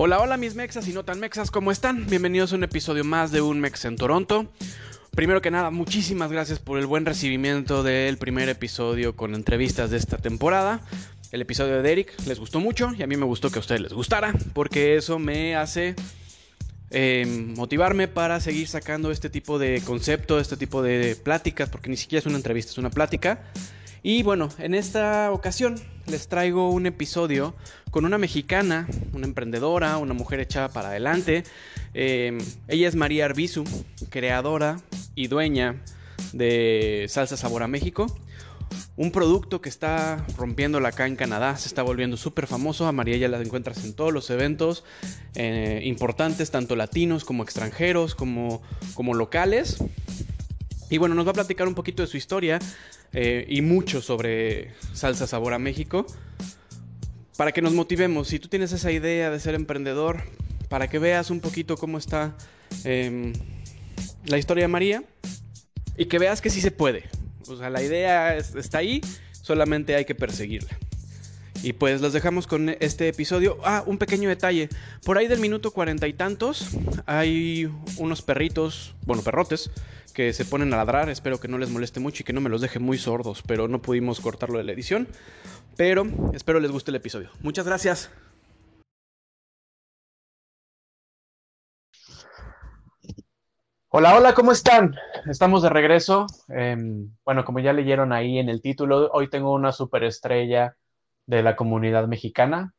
Hola, hola mis mexas y no tan mexas, ¿cómo están? Bienvenidos a un episodio más de Un Mex en Toronto. Primero que nada, muchísimas gracias por el buen recibimiento del primer episodio con entrevistas de esta temporada. El episodio de Derek les gustó mucho y a mí me gustó que a ustedes les gustara, porque eso me hace eh, motivarme para seguir sacando este tipo de concepto, este tipo de pláticas, porque ni siquiera es una entrevista, es una plática. Y bueno, en esta ocasión les traigo un episodio con una mexicana, una emprendedora, una mujer echada para adelante. Eh, ella es María Arbizu, creadora y dueña de Salsa Sabor a México. Un producto que está rompiéndola acá en Canadá, se está volviendo súper famoso. A María ya la encuentras en todos los eventos eh, importantes, tanto latinos como extranjeros, como, como locales. Y bueno, nos va a platicar un poquito de su historia eh, y mucho sobre Salsa Sabor a México. Para que nos motivemos, si tú tienes esa idea de ser emprendedor, para que veas un poquito cómo está eh, la historia de María y que veas que sí se puede. O sea, la idea es, está ahí, solamente hay que perseguirla. Y pues los dejamos con este episodio. Ah, un pequeño detalle. Por ahí del minuto cuarenta y tantos hay unos perritos, bueno, perrotes, que se ponen a ladrar. Espero que no les moleste mucho y que no me los deje muy sordos, pero no pudimos cortarlo de la edición. Pero espero les guste el episodio. Muchas gracias. Hola, hola, ¿cómo están? Estamos de regreso. Eh, bueno, como ya leyeron ahí en el título, hoy tengo una superestrella de la comunidad mexicana.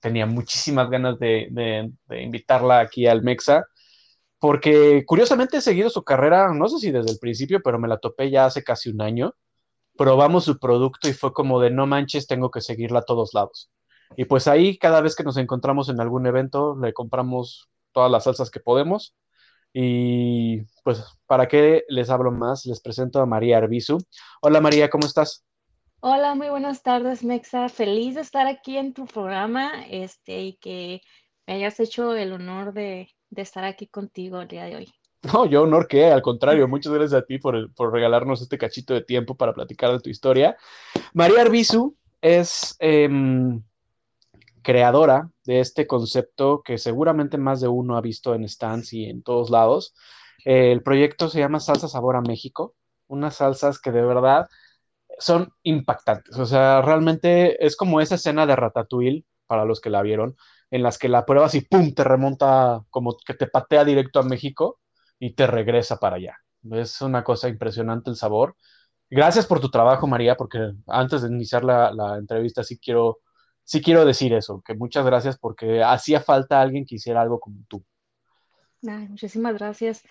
Tenía muchísimas ganas de, de, de, invitarla aquí al Mexa, porque curiosamente he seguido su carrera, no sé si desde el principio, pero me la topé ya hace casi un año. Probamos su producto y fue como de no manches, tengo que seguirla a todos lados. Y pues ahí, cada vez que nos encontramos en algún evento, le compramos todas las salsas que podemos y pues, ¿para qué les hablo más? Les presento a María Arbizu. Hola María, ¿cómo estás? Hola, muy buenas tardes, Mexa. Feliz de estar aquí en tu programa este, y que me hayas hecho el honor de, estar aquí contigo el día de hoy. No, yo honor que, al contrario, muchas gracias a ti por, regalarnos este cachito de tiempo para platicar de tu historia. María Arbizu es eh, creadora de este concepto que seguramente más de uno ha visto en stands y en todos lados. El proyecto se llama Salsa Sabor a México, unas salsas que de verdad son impactantes. O sea, realmente es como esa escena de Ratatouille, para los que la vieron, en las que la pruebas y ¡pum! te remonta, como que te patea directo a México y te regresa para allá. Es una cosa impresionante el sabor. Gracias por tu trabajo, María, porque antes de iniciar la, entrevista sí quiero sí quiero decir eso, que muchas gracias porque hacía falta alguien que hiciera algo como tú. Ay, muchísimas gracias.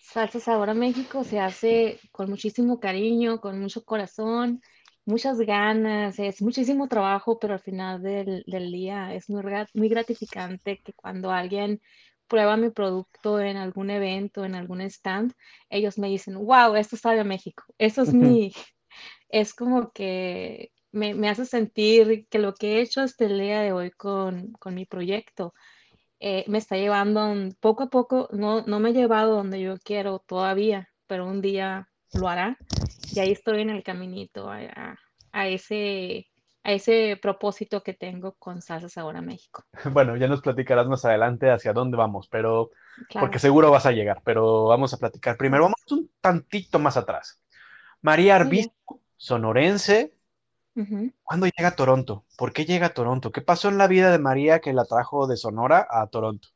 Salsa Sabor a México se hace con muchísimo cariño, con mucho corazón, muchas ganas, es muchísimo trabajo, pero al final del, del día es muy, muy gratificante que cuando alguien prueba mi producto en algún evento, en algún stand, ellos me dicen, wow, esto sabe a México. Eso es mi, es como que me, me, hace sentir que lo que he hecho el día de hoy con, con mi proyecto eh, me está llevando poco a poco, no, no me he llevado donde yo quiero todavía, pero un día lo hará y ahí estoy en el caminito a, a, a ese, a ese propósito que tengo con Salsas Ahora México. Bueno, ya nos platicarás más adelante hacia dónde vamos, pero claro. porque seguro vas a llegar, pero vamos a platicar primero, vamos un tantito más atrás. María Arbisco, sonorense, Uh -huh. ¿Cuándo llega a Toronto? ¿Por qué llega a Toronto? ¿Qué pasó en la vida de María que la trajo de Sonora a Toronto?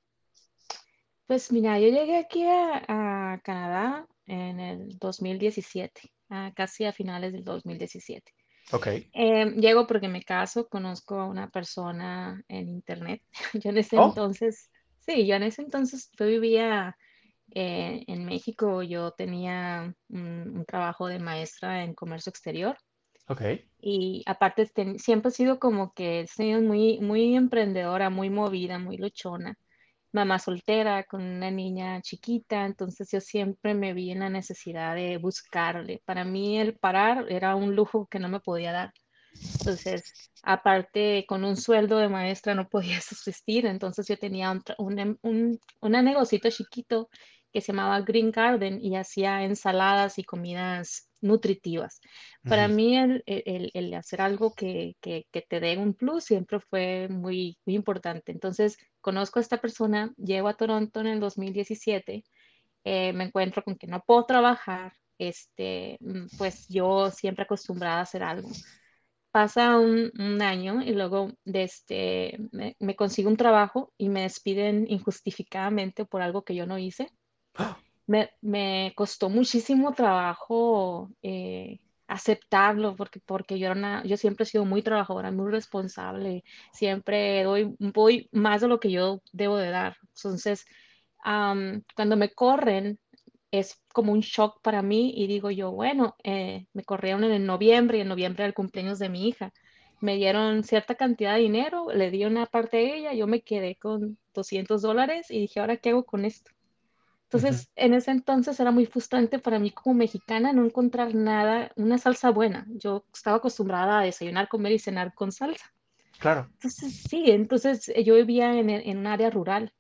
Pues mira, yo llegué aquí a, a Canadá en el 2017, a casi a finales del 2017. Ok. Eh, llego porque me caso, conozco a una persona en internet. Yo en ese oh. entonces, sí, yo en ese entonces yo vivía eh, en México, yo tenía un, un trabajo de maestra en comercio exterior. Okay. Y aparte ten, siempre he sido como que he sido muy, muy emprendedora, muy movida, muy luchona. Mamá soltera con una niña chiquita, entonces yo siempre me vi en la necesidad de buscarle. Para mí el parar era un lujo que no me podía dar. Entonces, aparte con un sueldo de maestra no podía subsistir, entonces yo tenía un, un, un, un negocito chiquito que se llamaba Green Garden y hacía ensaladas y comidas nutritivas. Para mí el, hacer algo que, te dé un plus siempre fue muy, muy importante. Entonces, conozco a esta persona, llego a Toronto en el 2017, eh, me encuentro con que no puedo trabajar, este, mm, pues yo siempre acostumbrada a hacer algo. Pasa un, año y luego de este, me, me, consigo un trabajo y me despiden injustificadamente por algo que yo no hice. Me, me costó muchísimo trabajo eh, aceptarlo porque, porque yo, era yo siempre he sido muy trabajadora, muy responsable, siempre doy, voy más de lo que yo debo de dar. Entonces, cuando me corren, es como un shock para mí y digo yo, bueno, eh, me corrieron en noviembre y en noviembre era el cumpleaños de mi hija. Me dieron cierta cantidad de dinero, le di una parte de ella, yo me quedé con 200 dólares y dije, ¿ahora qué hago con esto? Entonces, en ese entonces era muy frustrante para mí como mexicana no encontrar nada, una salsa buena. Yo estaba acostumbrada a desayunar, comer y cenar con salsa. Claro. Entonces, sí, entonces yo vivía en, en un área rural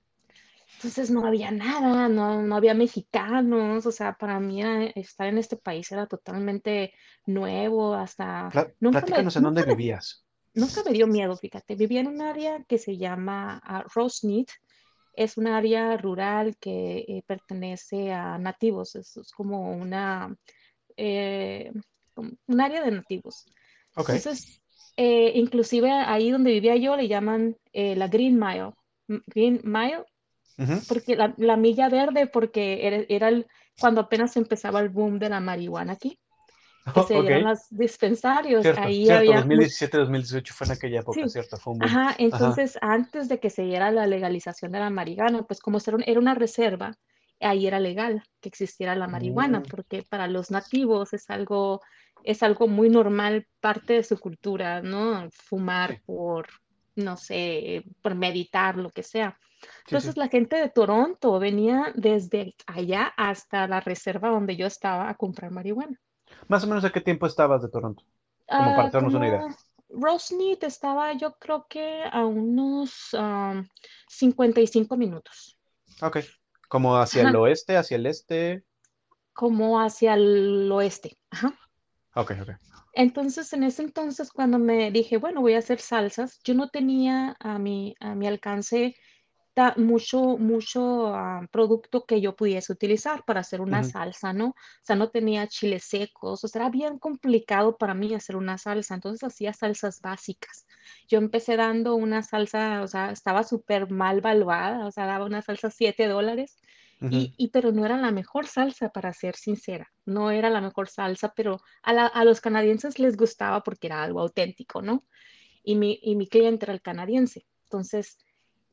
entonces no había nada, no, no había mexicanos, o sea, para mí estar en este país era totalmente nuevo, hasta... nunca platícanos en dónde vivías. Nunca me dio miedo, fíjate, vivía en un área que se llama uh, es un área rural que eh, pertenece a nativos, es, como una... Eh, un área de nativos. Entonces, eh, inclusive ahí donde vivía yo le llaman la Green Mile. Green Mile porque la, milla verde, porque era, el, cuando apenas empezaba el boom de la marihuana aquí. Que se dieron los dispensarios. Cierto, ahí cierto, 2017-2018 fue en aquella época, ¿cierto? Fue un boom. Ajá, entonces antes de que se diera la legalización de la marihuana, pues como era una reserva, ahí era legal que existiera la marihuana, mm. porque para los nativos es algo, es algo muy normal, parte de su cultura, ¿no? Fumar por, no sé, por meditar, lo que sea. Entonces la gente de Toronto venía desde allá hasta la reserva donde yo estaba a comprar marihuana. Más o menos a qué tiempo estabas de Toronto? Como para darnos una idea. Rosemead estaba yo creo que a unos 55 minutos. Ok. ¿Como hacia el oeste, hacia el este? Como hacia el oeste. Ajá. Ok, ok. Entonces, en ese entonces, cuando me dije, bueno, voy a hacer salsas, yo no tenía a mi, a mi alcance mucho, mucho ah, producto que yo pudiese utilizar para hacer una salsa, ¿no? O sea, no tenía chiles secos, o sea, era bien complicado para mí hacer una salsa, entonces hacía salsas básicas. Yo empecé dando una salsa, o sea, estaba súper mal valuada, o sea, daba una salsa 7 dólares, y, y, pero no era la mejor salsa, para ser sincera, no era la mejor salsa, pero a, a los canadienses les gustaba porque era algo auténtico, ¿no? Y mi, y mi cliente era el canadiense, entonces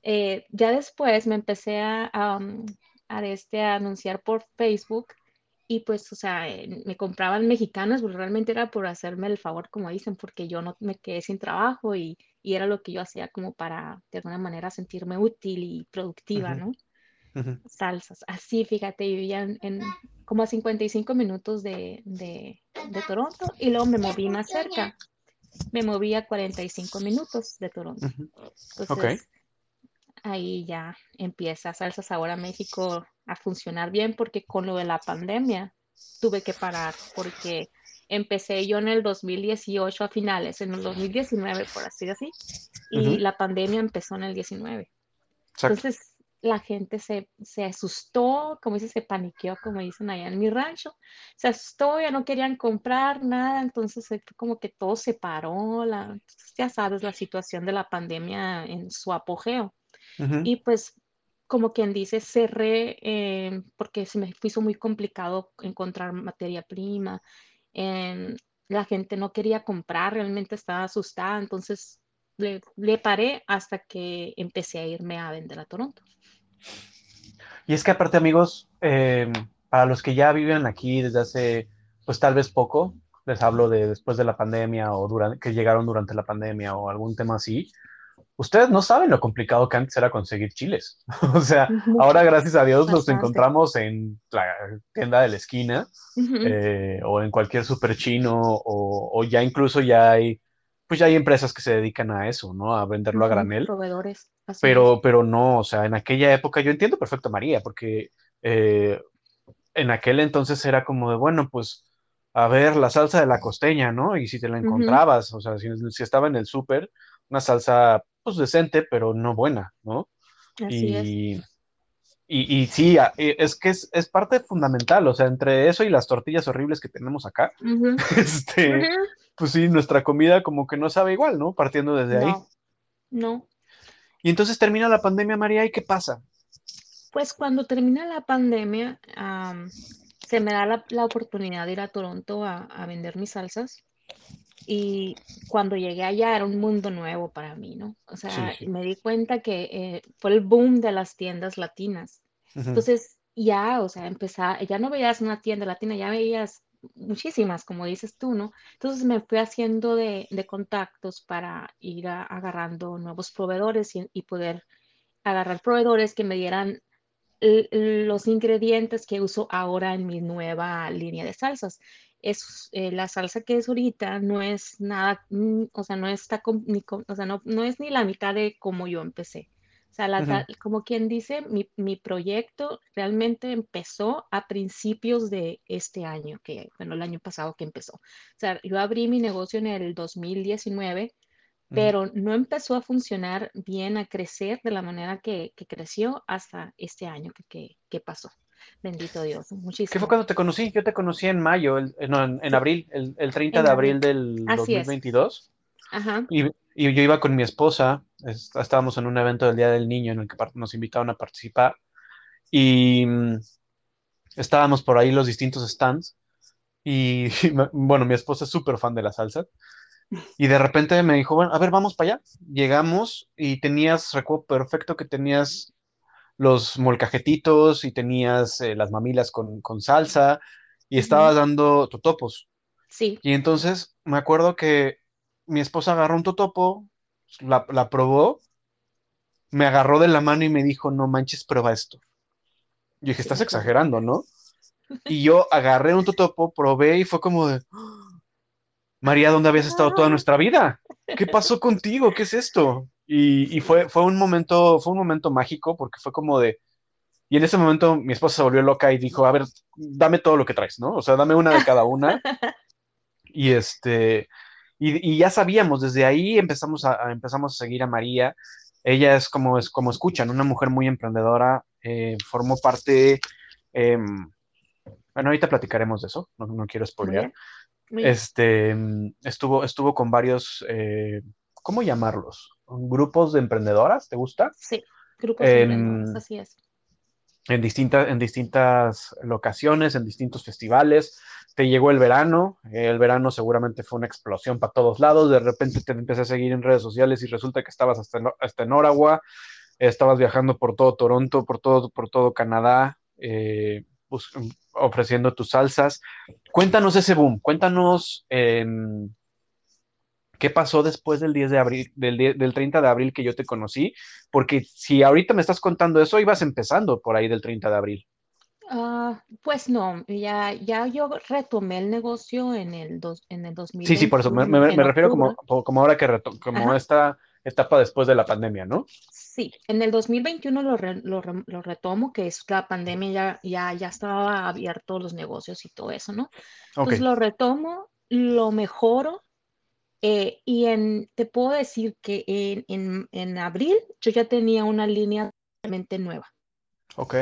eh, ya después me empecé a, a, este, a anunciar por Facebook y pues, o sea, eh, me compraban mexicanos, pero realmente era por hacerme el favor, como dicen, porque yo no me quedé sin trabajo y, y era lo que yo hacía como para, de alguna manera, sentirme útil y productiva, ¿no? Salsas. Así, fíjate, vivían en, como a 55 minutos de, de, de, Toronto y luego me moví más cerca. Me moví a 45 minutos de Toronto. Entonces, ahí ya empieza Salsa Sabor a México a funcionar bien porque con lo de la pandemia tuve que parar porque empecé yo en el 2018 a finales, en el 2019 por así decir, y la pandemia empezó en el 19. Entonces la gente se, se, asustó, como dice, se paniqueó, como dicen allá en mi rancho, se asustó, ya no querían comprar nada, entonces como que todo se paró, la, ya sabes, la situación de la pandemia en su apogeo. Y pues, como quien dice, cerré eh, porque se me hizo muy complicado encontrar materia prima. Em, la gente no quería comprar, realmente estaba asustada, entonces le, paré hasta que empecé a irme a vender a Toronto. Y es que aparte, amigos, em, para los que ya viven aquí desde hace, pues tal vez poco, les hablo de después de la pandemia o durante, que llegaron durante la pandemia o algún tema así, ustedes no saben lo complicado que antes era conseguir chiles. o sea, ahora gracias a Dios los encontramos en la tienda de la esquina eh, o en cualquier super chino o, ya incluso ya hay, pues ya hay empresas que se dedican a eso, ¿no? A venderlo a granel. Proveedores. Pero, pero no, o sea, en aquella época yo entiendo perfecto a María, porque eh, en aquel entonces era como de, bueno, pues a ver la salsa de la costeña, ¿no? Y si te la encontrabas, o sea, si, estaba en el súper, una salsa pues decente, pero no buena, ¿no? Así es. Y, sí, es que es, parte fundamental, o sea, entre eso y las tortillas horribles que tenemos acá, este, pues sí, nuestra comida como que no sabe igual, ¿no? Partiendo desde ahí. No. Y entonces termina la pandemia, María, ¿y qué pasa? Pues cuando termina la pandemia, se me da la, oportunidad de ir a Toronto a, vender mis salsas. Y cuando llegué allá era un mundo nuevo para mí, ¿no? O sea, me di cuenta que eh, fue el boom de las tiendas latinas. Entonces, ya, o sea, empezaba, ya no veías una tienda latina, ya veías muchísimas, como dices tú, ¿no? Entonces me fui haciendo de, contactos para ir agarrando nuevos proveedores y, poder agarrar proveedores que me dieran los ingredientes que uso ahora en mi nueva línea de salsas. Es, eh, la salsa que es ahorita no es nada, mm, o sea, no está ni, o sea, no, no es ni la mitad de como yo empecé. O sea, como quien dice, mi, proyecto realmente empezó a principios de este año, que, bueno, el año pasado que empezó. O sea, yo abrí mi negocio en el 2019, pero no empezó a funcionar bien, a crecer de la manera que, creció hasta este año que, pasó. Bendito Dios, muchísimo. ¿Qué fue cuando te conocí? Yo te conocí en mayo, no, en, abril, el, 30 de abril, del 2022. Ajá. Y, y yo iba con mi esposa, estábamos en un evento del Día del Niño en el que nos invitaron a participar y mm, estábamos por ahí los distintos stands y, bueno, mi esposa es súper fan de la salsa y de repente me dijo, bueno, a ver, vamos para allá. Llegamos y tenías, recuerdo perfecto que tenías los molcajetitos y tenías eh, las mamilas con, salsa y estabas dando totopos. Sí. Y entonces me acuerdo que mi esposa agarró un totopo, la, probó, me agarró de la mano y me dijo, no manches, prueba esto. Yo dije, estás exagerando, ¿no? Y yo agarré un totopo, probé y fue como de, María, ¿dónde habías estado toda nuestra vida? ¿Qué pasó contigo? ¿Qué es esto? Y, fue, fue, un momento, fue un momento mágico porque fue como de, y en ese momento mi esposa se volvió loca y dijo, a ver, dame todo lo que traes, ¿no? O sea, dame una de cada una. Y este, y, ya sabíamos, desde ahí empezamos a, empezamos a seguir a María. Ella es como, es como escuchan, una mujer muy emprendedora, eh, formó parte, em, bueno, ahorita platicaremos de eso, no, no quiero spoilear. Este, estuvo, estuvo con varios, eh, ¿cómo llamarlos? ¿Grupos de emprendedoras? ¿Te gusta? Sí, grupos de emprendedoras, así es en, distintas, en distintas locaciones, en distintos festivales. Te llegó el verano, el verano seguramente fue una explosión para todos lados, de repente te empecé a seguir en redes sociales y resulta que estabas hasta en, hasta en Ottawa, estabas viajando por todo Toronto, por todo, por todo Canadá, eh, ofreciendo tus salsas. Cuéntanos ese boom, cuéntanos ¿Qué pasó después del 10 de abril, del, del 30 de abril que yo te conocí? Porque si ahorita me estás contando eso, ibas empezando por ahí del 30 de abril. Ah, pues no, ya, ya yo retomé el negocio en el, dos, en el 2000. Sí, sí, por eso me, refiero como, como ahora que reto, como esta etapa después de la pandemia, ¿no? Sí, en el 2021 lo, lo, retomo, que es la pandemia ya, ya, ya estaba abierto los negocios y todo eso, ¿no? Entonces lo retomo, lo mejoro eh, y en, te puedo decir que en, en, abril yo ya tenía una línea totalmente nueva. Ok.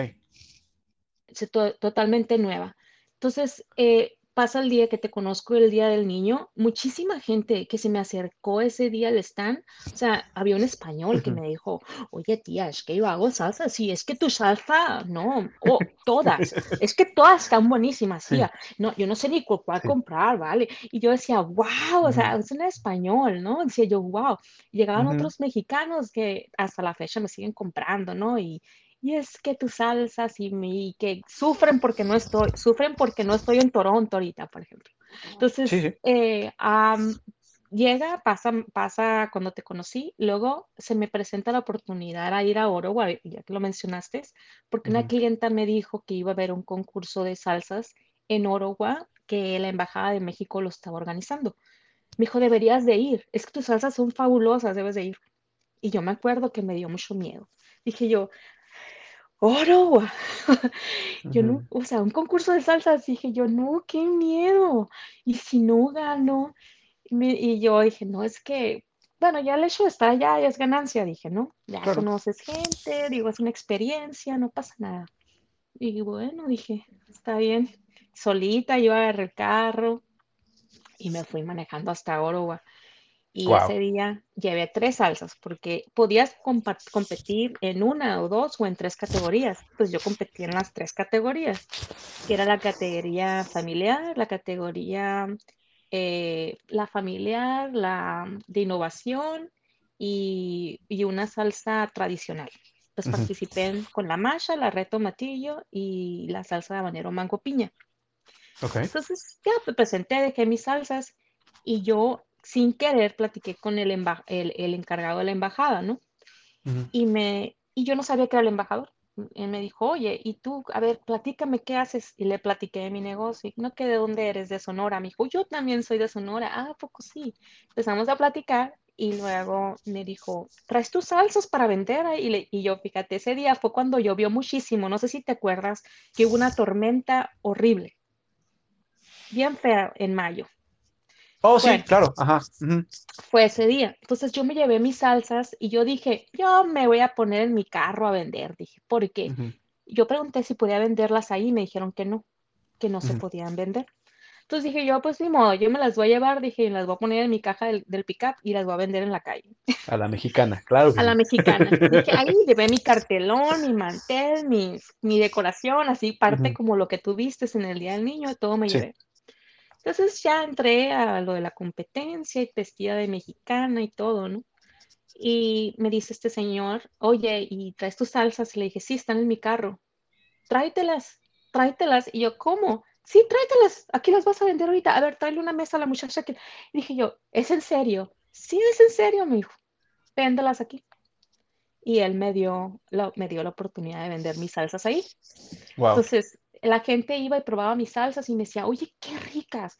Totalmente nueva. Entonces, eh, pasa el día que te conozco, el día del niño, muchísima gente que se me acercó ese día al stand, o sea, había un español que me dijo, oye tía, es que yo hago salsa, sí, es que tu salsa, no, oh, todas, es que todas están buenísimas, tía, no, yo no sé ni cuál comprar, ¿vale? Y yo decía, wow, o sea, es un español, ¿no? Decía yo, wow, llegaban otros mexicanos que hasta la fecha me siguen comprando, ¿no? Y, y es que tus salsas y, mi, que sufren porque no estoy, sufren porque no estoy en Toronto ahorita, por ejemplo. Entonces, eh, llega, pasa, pasa cuando te conocí, luego se me presenta la oportunidad a ir a Ottawa, ya que lo mencionaste, porque una clienta me dijo que iba a haber un concurso de salsas en Ottawa que la Embajada de México lo estaba organizando. Me dijo, deberías de ir, es que tus salsas son fabulosas, debes de ir. Y yo me acuerdo que me dio mucho miedo. Dije yo, oro. yo no, o sea, un concurso de salsas, dije yo, no, qué miedo. Y si no gano, y, yo dije, no, es que, bueno, ya el hecho estar allá ya es ganancia, dije, ¿no? Ya conoces gente, digo, es una experiencia, no pasa nada. Y bueno, dije, está bien. Solita, yo agarré el carro y me fui manejando hasta Orowa. Y ese día llevé tres salsas porque podías competir en una o dos o en tres categorías. Pues yo competí en las tres categorías, que era la categoría familiar, la categoría eh, la familiar, la de innovación y, una salsa tradicional. Pues participé con la masha, la reto matillo y la salsa de habanero mango piña. Entonces ya me presenté, dejé mis salsas y yo sin querer platiqué con el, el, encargado de la embajada, ¿no? y, me, y yo no sabía que era el embajador. Él me dijo, oye, y tú, a ver, platícame qué haces. Y le platiqué de mi negocio. no, que de dónde eres, de Sonora. Me dijo, yo también soy de Sonora. Ah, poco sí. Empezamos a platicar y luego me dijo, ¿traes tus salsas para vender? Y, le, y yo, fíjate, ese día fue cuando llovió muchísimo. No sé si te acuerdas que hubo una tormenta horrible, bien fea en mayo. Oh, sí, claro, ajá. Fue ese día. Entonces yo me llevé mis salsas y yo dije, yo me voy a poner en mi carro a vender, dije, porque yo pregunté si podía venderlas ahí y me dijeron que no, que no se podían vender. Entonces dije yo, pues ni modo, yo me las voy a llevar, dije, y las voy a poner en mi caja del, del pickup y las voy a vender en la calle. A la mexicana, claro. a la mexicana. dije, ahí llevé mi cartelón, mi mantel, mi, mi decoración, así parte como lo que tú viste en el Día del Niño, todo me llevé. Entonces ya entré a lo de la competencia y vestida de mexicana y todo, ¿no? Y me dice este señor, oye, ¿y traes tus salsas? Y le dije, sí, están en mi carro. Tráetelas, tráetelas. Y yo, ¿cómo? Sí, tráetelas, aquí las vas a vender ahorita. A ver, tráele una mesa a la muchacha que... Y dije yo, ¿es en serio? Sí, es en serio, me dijo. Véndelas aquí. Y él me dio, la, me dio la oportunidad de vender mis salsas ahí. Wow. Entonces, la gente iba y probaba mis salsas y me decía, oye, qué ricas.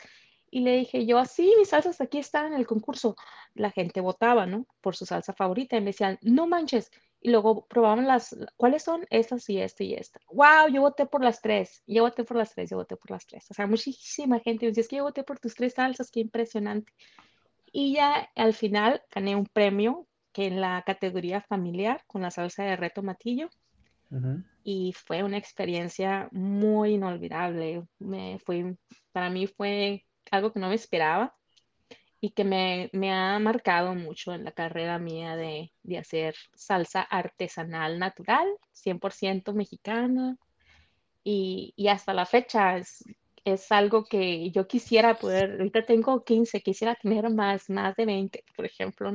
Y le dije yo, así, mis salsas aquí están en el concurso. La gente votaba, ¿no? Por su salsa favorita y me decían, no manches. Y luego probaban las, ¿cuáles son? Estas y esta y esta. ¡Wow! Yo voté por las tres. Yo voté por las tres, yo voté por las tres. O sea, muchísima gente me decía, es que yo voté por tus tres salsas, qué impresionante. Y ya al final gané un premio que en la categoría familiar con la salsa de reto matillo y fue una experiencia muy inolvidable. Me fue, para mí fue algo que no me esperaba y que me, me ha marcado mucho en la carrera mía de, de hacer salsa artesanal natural, 100% mexicana. Y, y, hasta la fecha es, es, algo que yo quisiera poder, ahorita tengo 15, quisiera tener más, más de 20, por ejemplo.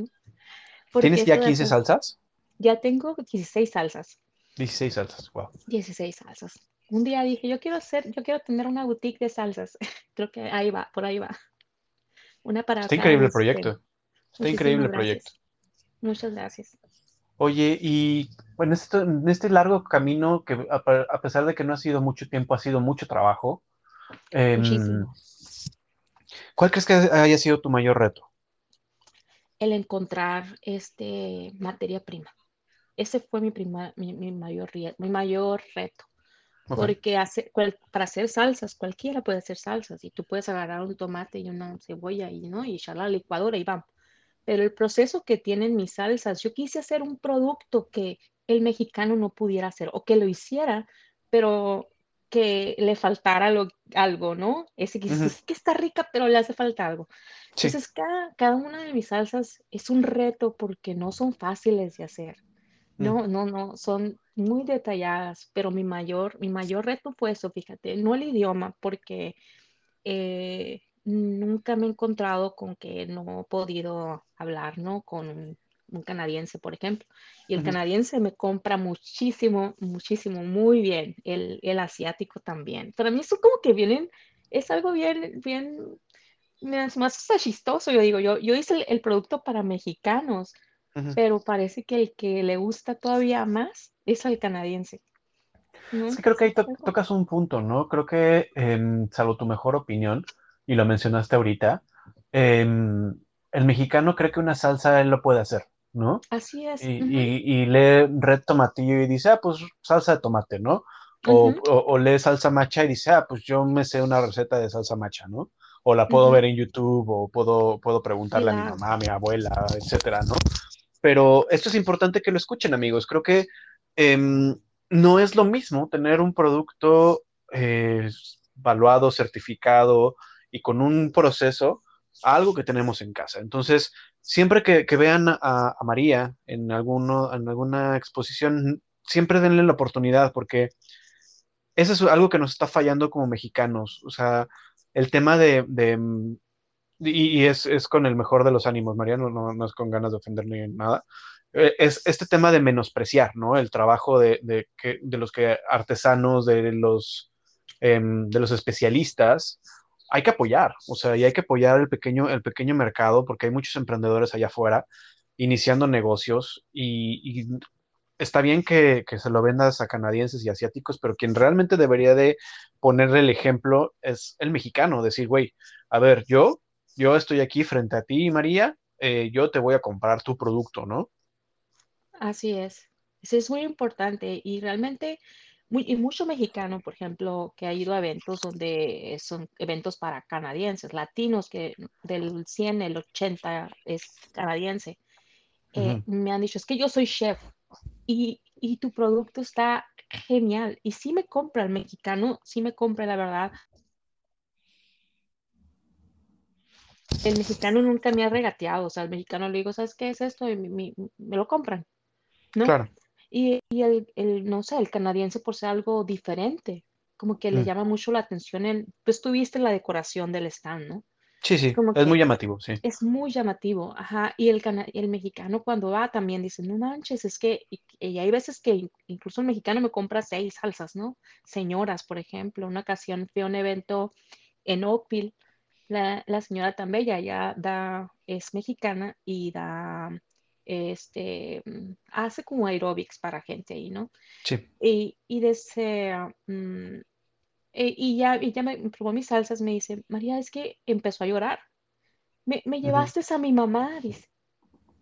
¿Tienes ya 15 salsas? Ya tengo 16 salsas. 16 salsas, wow. 16 salsas. Un día dije, yo quiero hacer, yo quiero tener una boutique de salsas. Creo que ahí va, por ahí va. Una para Está increíble el proyecto. Está increíble el proyecto. Muchas gracias. Oye, y bueno, en este largo camino, que a, pesar de que no ha sido mucho tiempo, ha sido mucho trabajo. Em, ¿Cuál crees que haya sido tu mayor reto? El encontrar este materia prima. Ese fue mi, mi, mayor, mi mayor reto. Porque hace, para hacer salsas, cualquiera puede hacer salsas y tú puedes agarrar un tomate y una cebolla y, ¿no? y echarla a la licuadora y vamos. Pero el proceso que tienen mis salsas, yo quise hacer un producto que el mexicano no pudiera hacer o que lo hiciera, pero que le faltara algo, ¿no? Ese que, que está rica, pero le hace falta algo. Entonces, cada, cada una de mis salsas es un reto porque no son fáciles de hacer. Mm. No, no, no, son muy detalladas, pero mi mayor, mi mayor reto fue eso, fíjate, no el idioma, porque eh, nunca me he encontrado con que no he podido hablar, ¿no? Con un, canadiense, por ejemplo. Y el canadiense me compra muchísimo, muchísimo, muy bien. El, el, asiático también. Para mí eso como que vienen, es algo bien, bien, más chistoso. Yo digo, yo, yo hice el producto para mexicanos pero parece que el que le gusta todavía más es al canadiense. Creo que ahí tocas un punto, ¿no? Creo que, em, salvo tu mejor opinión, y lo mencionaste ahorita, em, el mexicano cree que una salsa él lo puede hacer. ¿no? Así es. Y, lee red tomatillo y dice, ah, pues salsa de tomate, ¿no? O, lee salsa macha y dice, ah, pues yo me sé una receta de salsa macha, ¿no? O la puedo ver en YouTube o puedo, puedo preguntarle a mi mamá, a mi abuela, etcétera, ¿no? Pero esto es importante que lo escuchen, amigos. Creo que em, no es lo mismo tener un producto eh, valuado, certificado y con un proceso algo que tenemos en casa. Entonces, siempre que, vean a, María en, alguno, en alguna exposición, siempre denle la oportunidad porque eso es algo que nos está fallando como mexicanos. O sea, el tema de... y, es, con el mejor de los ánimos, María, no, no, es con ganas de ofender ni nada. Eh, es este tema de menospreciar, ¿no? El trabajo de, de, de los que artesanos, de los, em, de los especialistas, hay que apoyar, o sea, y hay que apoyar el pequeño, el pequeño mercado porque hay muchos emprendedores allá afuera iniciando negocios y, está bien que, se lo vendas a canadienses y asiáticos, pero quien realmente debería de ponerle el ejemplo es el mexicano, decir, güey, a ver, yo, yo estoy aquí frente a ti, María, eh, yo te voy a comprar tu producto, ¿no? Así es. Eso es muy importante y realmente y mucho mexicano, por ejemplo, que ha ido a eventos donde son eventos para canadienses, latinos, que del 100, el 80 es canadiense, eh, me han dicho, es que yo soy chef y, y, tu producto está genial. Y si me compra el mexicano, si me compra la verdad. El mexicano nunca me ha regateado, o sea, el mexicano le digo, ¿sabes qué es esto? Y me, me lo compran, ¿no? Claro. Y, el, el, no sé, el canadiense por ser algo diferente, como que le mm. llama mucho la atención el, pues tuviste la decoración del stand, ¿no? Sí, sí, es muy llamativo, sí. Es muy llamativo, ajá. Y el, el mexicano cuando va también dice, no manches, es que, y, hay veces que incluso el mexicano me compra seis salsas, ¿no? Señoras, por ejemplo, una ocasión fui a un evento en Oakville, la, la señora tan bella, ya da, es mexicana y da este, mm, hace como aerobics para gente ahí, ¿no? Sí. Y, y desde, mm, e, y ya, y ya me probó mis salsas, me dice, María, es que empezó a llorar. Me, me llevaste a mi mamá, dice.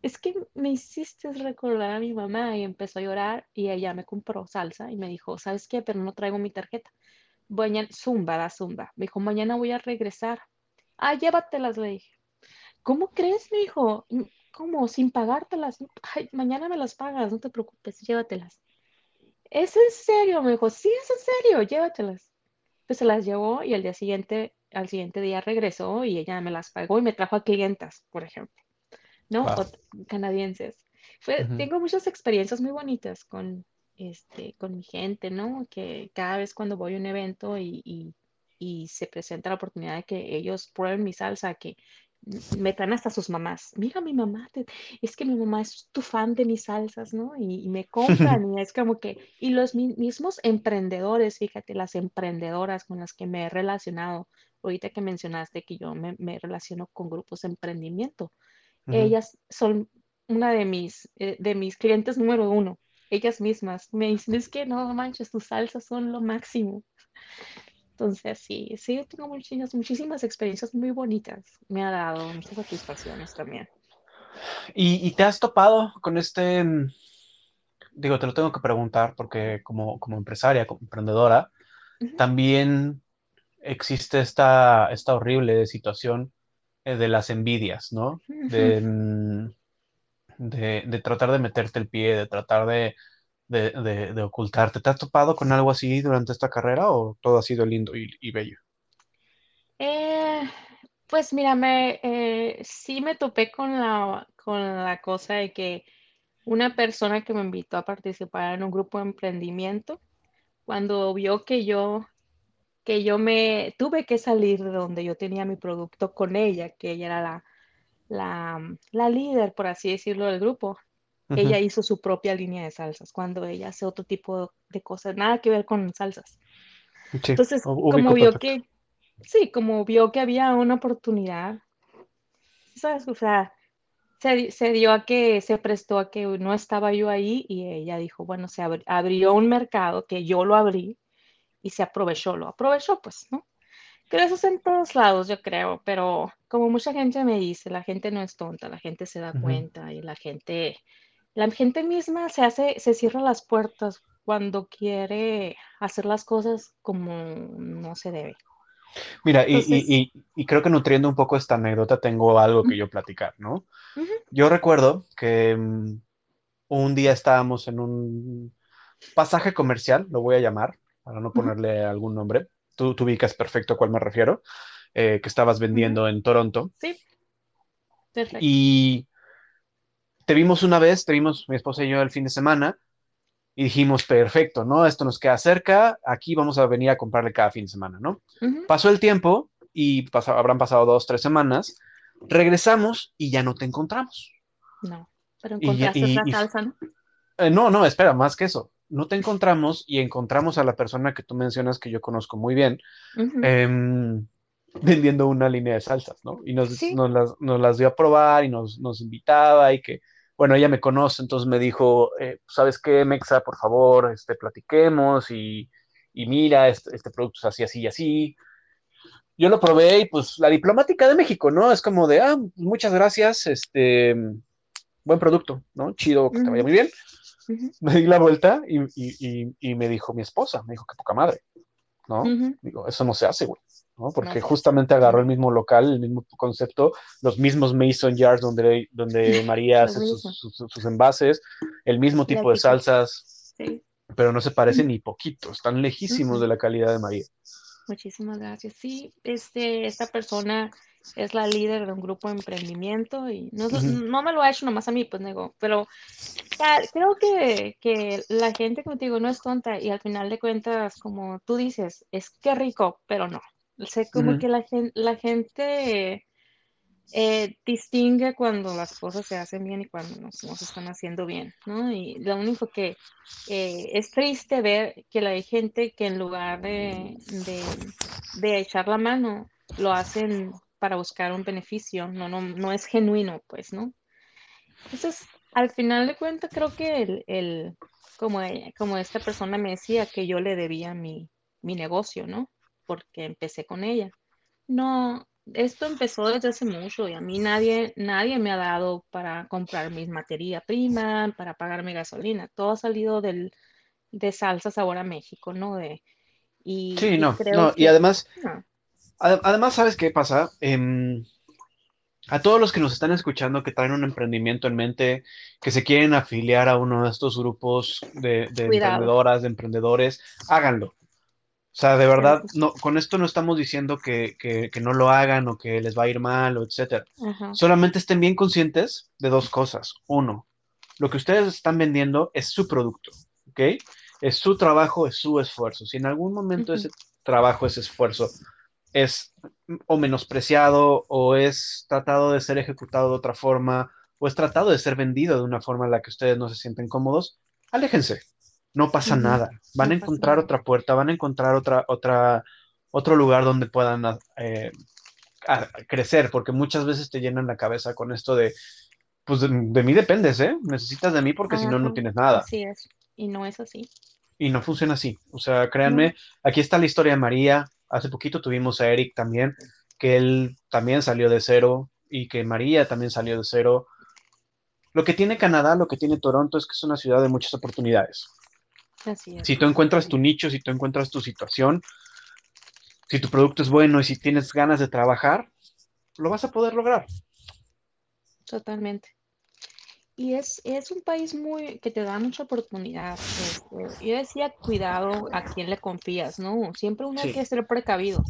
Es que me hiciste recordar a mi mamá y empezó a llorar y ella me compró salsa y me dijo, ¿sabes qué? Pero no traigo mi tarjeta. Mañana, zumba, da zumba. Me dijo, mañana voy a regresar. Ah, llévatelas, le dije. ¿Cómo crees? Me dijo, ¿Cómo? Sin pagártelas. Ay, mañana me las pagas, no te preocupes, llévatelas. ¿Es en serio? Me dijo, sí, es en serio, llévatelas. Pues se las llevó y al día siguiente, al siguiente día regresó y ella me las pagó y me trajo a clientas, por ejemplo, ¿no? canadienses. Tengo muchas experiencias muy bonitas con, este, con mi gente, ¿no? Que cada vez cuando voy a un evento y, y, y se presenta la oportunidad de que ellos prueben mi salsa, que me traen hasta sus mamás. Mira, mi mamá, es que mi mamá es tu fan de mis salsas, ¿no? Y, me compran y es como que, y los mismos emprendedores, fíjate, las emprendedoras con las que me he relacionado, ahorita que mencionaste que yo me, relaciono con grupos de emprendimiento, ellas son una de mis, eh, de mis clientes número uno. Ellas mismas me dicen, es que no manches, tus salsas son lo máximo. Entonces, sí, sí, tengo muchísimas, muchísimas experiencias muy bonitas. Me ha dado muchas satisfacciones también. ¿Y, te has topado con este, mm, digo, te lo tengo que preguntar porque como, como empresaria, como emprendedora, también existe esta, esta horrible situación eh, de las envidias, ¿no? Mm, de, de, tratar de meterte el pie, de tratar de, de, ocultarte. ¿Te has topado con algo así durante esta carrera o todo ha sido lindo y, bello? Eh, pues mira, me, eh, sí me topé con la, con la cosa de que una persona que me invitó a participar en un grupo de emprendimiento, cuando vio que yo, que yo me tuve que salir de donde yo tenía mi producto con ella, que ella era la, la, la líder, por así decirlo, del grupo, ella hizo su propia línea de salsas cuando ella hace otro tipo de cosas, nada que ver con salsas. Entonces, como vio que, sí, como vio que había una oportunidad, ¿sabes? O sea, se, dio a que, se prestó a que no estaba yo ahí y ella dijo, bueno, se abrió un mercado que yo lo abrí y se aprovechó, lo aprovechó, pues, ¿no? Pero eso es en todos lados, yo creo, pero como mucha gente me dice, la gente no es tonta, la gente se da cuenta y la gente, la gente misma se hace, se cierra las puertas cuando quiere hacer las cosas como no se debe. Mira, y, creo que nutriendo un poco esta anécdota tengo algo que yo platicar, ¿no? Yo recuerdo que mm, un día estábamos en un pasaje comercial, lo voy a llamar, para no ponerle algún nombre, tú, tú ubicas perfecto a cuál me refiero, eh, que estabas vendiendo en Toronto. Sí. Perfecto. Y te vimos una vez, te vimos mi esposa y yo el fin de semana, y dijimos, perfecto, ¿no? Esto nos queda cerca, aquí vamos a venir a comprarle cada fin de semana, ¿no? Pasó el tiempo y habrán pasado dos, tres semanas, regresamos y ya no te encontramos. No, pero encontraste otra salsa, ¿no? Eh, no, no, espera, más que eso no te encontramos y encontramos a la persona que tú mencionas que yo conozco muy bien, em, vendiendo una línea de salsas, ¿no? Y nos, las, dio a probar y nos, invitaba y que, bueno, ella me conoce, entonces me dijo, eh, ¿sabes qué, Mexa? Por favor, este, platiquemos y, mira, este, este, producto es así, así y así. Yo lo probé y pues la diplomática de México, ¿no? Es como de, ah, muchas gracias, este, buen producto, ¿no? Chido, que te vaya muy bien me di la vuelta y, me dijo mi esposa, me dijo que poca madre, ¿no? Digo, eso no se hace, güey, ¿no? Porque justamente agarró el mismo local, el mismo concepto, los mismos mason jars donde, donde María hace sus, envases, el mismo tipo de salsas, pero no se parecen ni poquito, están lejísimos de la calidad de María. Muchísimas gracias. Sí, este, esta persona es la líder de un grupo de emprendimiento y no, no me lo ha hecho nomás a mí, pues nego, pero creo que, que, la gente contigo no es tonta y al final de cuentas, como tú dices, es que rico, pero no. Sé como que la, gente, la gente eh, distingue cuando las cosas se hacen bien y cuando no, se están haciendo bien, ¿no? Y lo único que eh, es triste ver que hay gente que en lugar de, de, de echar la mano, lo hacen para buscar un beneficio, no, no, no es genuino, pues, ¿no? Entonces, al final de cuentas, creo que el, el como, como esta persona me decía, que yo le debía mi, mi negocio, ¿no? Porque empecé con ella. No, esto empezó desde hace mucho y a mí nadie, nadie me ha dado para comprar mis materia prima, para pagar mi gasolina. Todo ha salido del, de Salsa Sabor a México, ¿no? De, y, sí, no, no, y además, Además, ¿sabes qué pasa? Em, a todos los que nos están escuchando que traen un emprendimiento en mente, que se quieren afiliar a uno de estos grupos de, emprendedoras, de emprendedores, háganlo. O sea, de verdad, no, con esto no estamos diciendo que, no lo hagan o que les va a ir mal o etcétera. Solamente estén bien conscientes de dos cosas. Uno, lo que ustedes están vendiendo es su producto, ¿ok? Es su trabajo, es su esfuerzo. Si en algún momento ese trabajo, ese esfuerzo es o menospreciado o es tratado de ser ejecutado de otra forma o es tratado de ser vendido de una forma en la que ustedes no se sienten cómodos, aléjense. No pasa nada. Van a encontrar otra puerta, van a encontrar otra, otra, otro lugar donde puedan eh, crecer, porque muchas veces te llenan la cabeza con esto de, pues de, mí dependes, ¿eh? Necesitas de mí porque si no, no tienes nada. Así es. Y no es así. Y no funciona así. O sea, créanme, aquí está la historia de María, Hace poquito tuvimos a Eric también, que él también salió de cero y que María también salió de cero. Lo que tiene Canadá, lo que tiene Toronto es que es una ciudad de muchas oportunidades. Así es. Si tú encuentras tu nicho, si tú encuentras tu situación, si tu producto es bueno y si tienes ganas de trabajar, lo vas a poder lograr. Totalmente. Y es, es un país muy que te da mucha oportunidad. Este, yo decía, cuidado a quién le confías, ¿no? Siempre uno hay que ser precavido,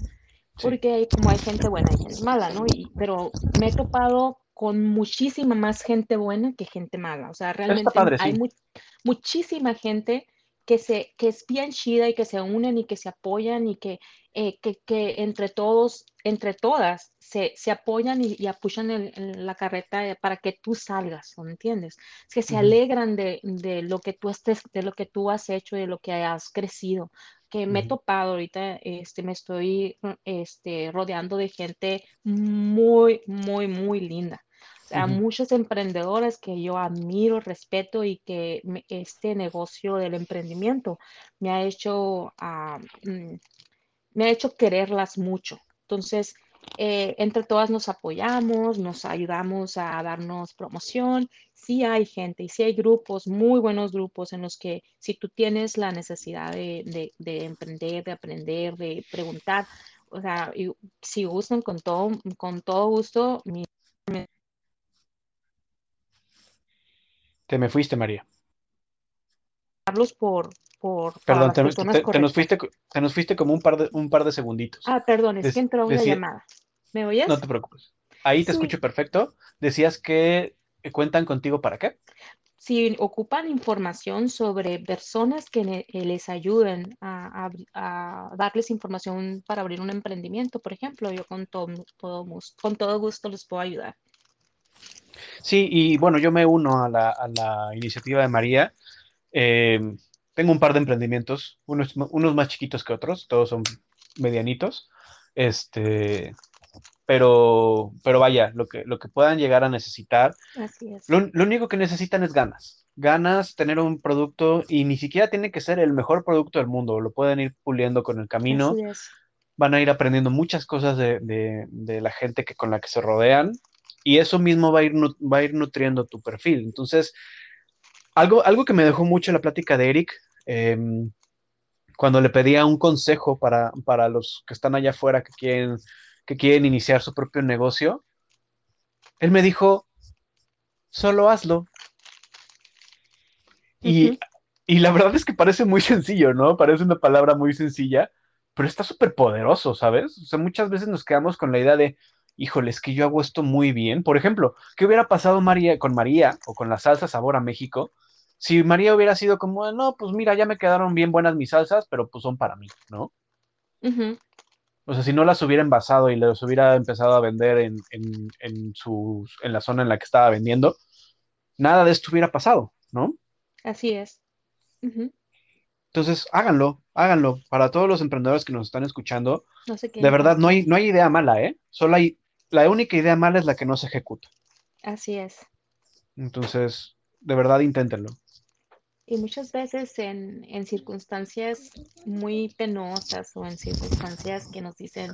porque hay, como hay gente buena y gente mala, ¿no? Y, pero me he topado con muchísima más gente buena que gente mala. O sea, realmente hay muchísima gente que, se, que es bien chida y que se unen y que se apoyan y que, eh, que, que, entre todos, entre todas, se, se apoyan y, y apuchan en, la carreta para que tú salgas, ¿me entiendes? Es que se alegran de, de, lo que tú estés, de lo que tú has hecho, de lo que has crecido. Que me he topado ahorita, este, me estoy este, rodeando de gente muy, muy, muy linda a muchos emprendedores que yo admiro, respeto y que este negocio del emprendimiento me ha hecho, ah, mm, me ha hecho quererlas mucho, Entonces, eh, entre todas nos apoyamos, nos ayudamos a darnos promoción. Sí hay gente y sí hay grupos, muy buenos grupos en los que si tú tienes la necesidad de, emprender, de aprender, de preguntar, o sea, si gustan con todo, con todo gusto. Te me fuiste, María. Por, por Perdón, te, nos fuiste, te nos fuiste como un par de, un par de segunditos. Ah, perdón, es que entró una llamada. ¿Me oyes? No te preocupes. Ahí te escucho perfecto. Decías que cuentan contigo para qué. Si ocupan información sobre personas que les ayuden a, darles información para abrir un emprendimiento, por ejemplo, yo con todo, con todo gusto les puedo ayudar. Sí, y bueno, yo me uno a la, iniciativa de María. Eh, tengo un par de emprendimientos, unos, unos más chiquitos que otros, todos son medianitos. Este, pero, pero vaya, lo que, lo que puedan llegar a necesitar. Así es. Lo, único que necesitan es ganas. Ganas, tener un producto y ni siquiera tiene que ser el mejor producto del mundo, lo pueden ir puliendo con el camino. Así es. Van a ir aprendiendo muchas cosas de, de, la gente que, con la que se rodean y eso mismo va a ir, va a ir nutriendo tu perfil. Entonces, algo, algo que me dejó mucho la plática de Eric, em, cuando le pedía un consejo para, para, los que están allá afuera que quieren, que quieren iniciar su propio negocio, él me dijo, solo hazlo. y, y, la verdad es que parece muy sencillo, ¿no? Parece una palabra muy sencilla, pero está súper poderoso, ¿sabes? O sea, muchas veces nos quedamos con la idea de, híjole, es que yo hago esto muy bien. Por ejemplo, ¿qué hubiera pasado María, con María o con la salsa sabor a México? Si María hubiera sido como, no, pues mira, ya me quedaron bien buenas mis salsas, pero pues son para mí, ¿no? O sea, si no las hubiera envasado y las hubiera empezado a vender en, en, en, en la zona en la que estaba vendiendo, nada de esto hubiera pasado, ¿no? Así es. Entonces, háganlo, háganlo. Para todos los emprendedores que nos están escuchando, de verdad, no hay, no hay idea mala, ¿eh? Solo hay la única idea mala es la que no se ejecuta. Así es. Entonces, de verdad, inténtenlo. Y muchas veces en, circunstancias muy penosas o en circunstancias que nos dicen,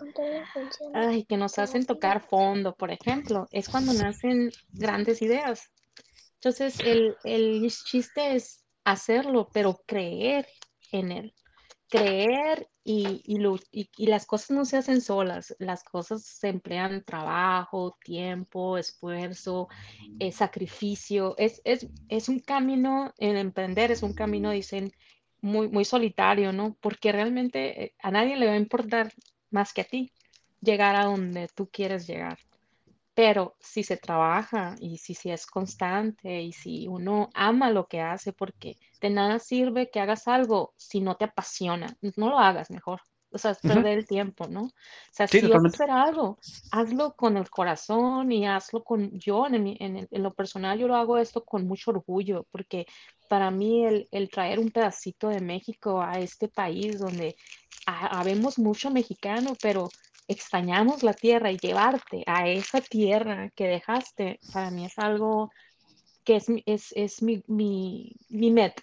ay, que nos hacen tocar fondo, por ejemplo, es cuando nacen grandes ideas. Entonces, el, el chiste es hacerlo, pero creer en él creer y, y, las cosas no se hacen solas, las cosas se emplean trabajo, tiempo, esfuerzo, eh, sacrificio. Es, es, un camino, en emprender es un camino, dicen, muy, muy solitario, ¿no? Porque realmente eh, a nadie le va a importar más que a ti llegar a donde tú quieres llegar. Pero si se trabaja y si, si es constante y si uno ama lo que hace, porque de nada sirve que hagas algo si no te apasiona, no lo hagas mejor. O sea, es perder el tiempo, ¿no? O sea, si vas a hacer algo, hazlo con el corazón y hazlo con yo, en, en, lo personal, yo lo hago esto con mucho orgullo, porque para mí el, el traer un pedacito de México a este país donde habemos mucho mexicano, pero extrañamos la tierra y llevarte a esa tierra que dejaste, para mí es algo que es, es, es mi, mi, mi meta.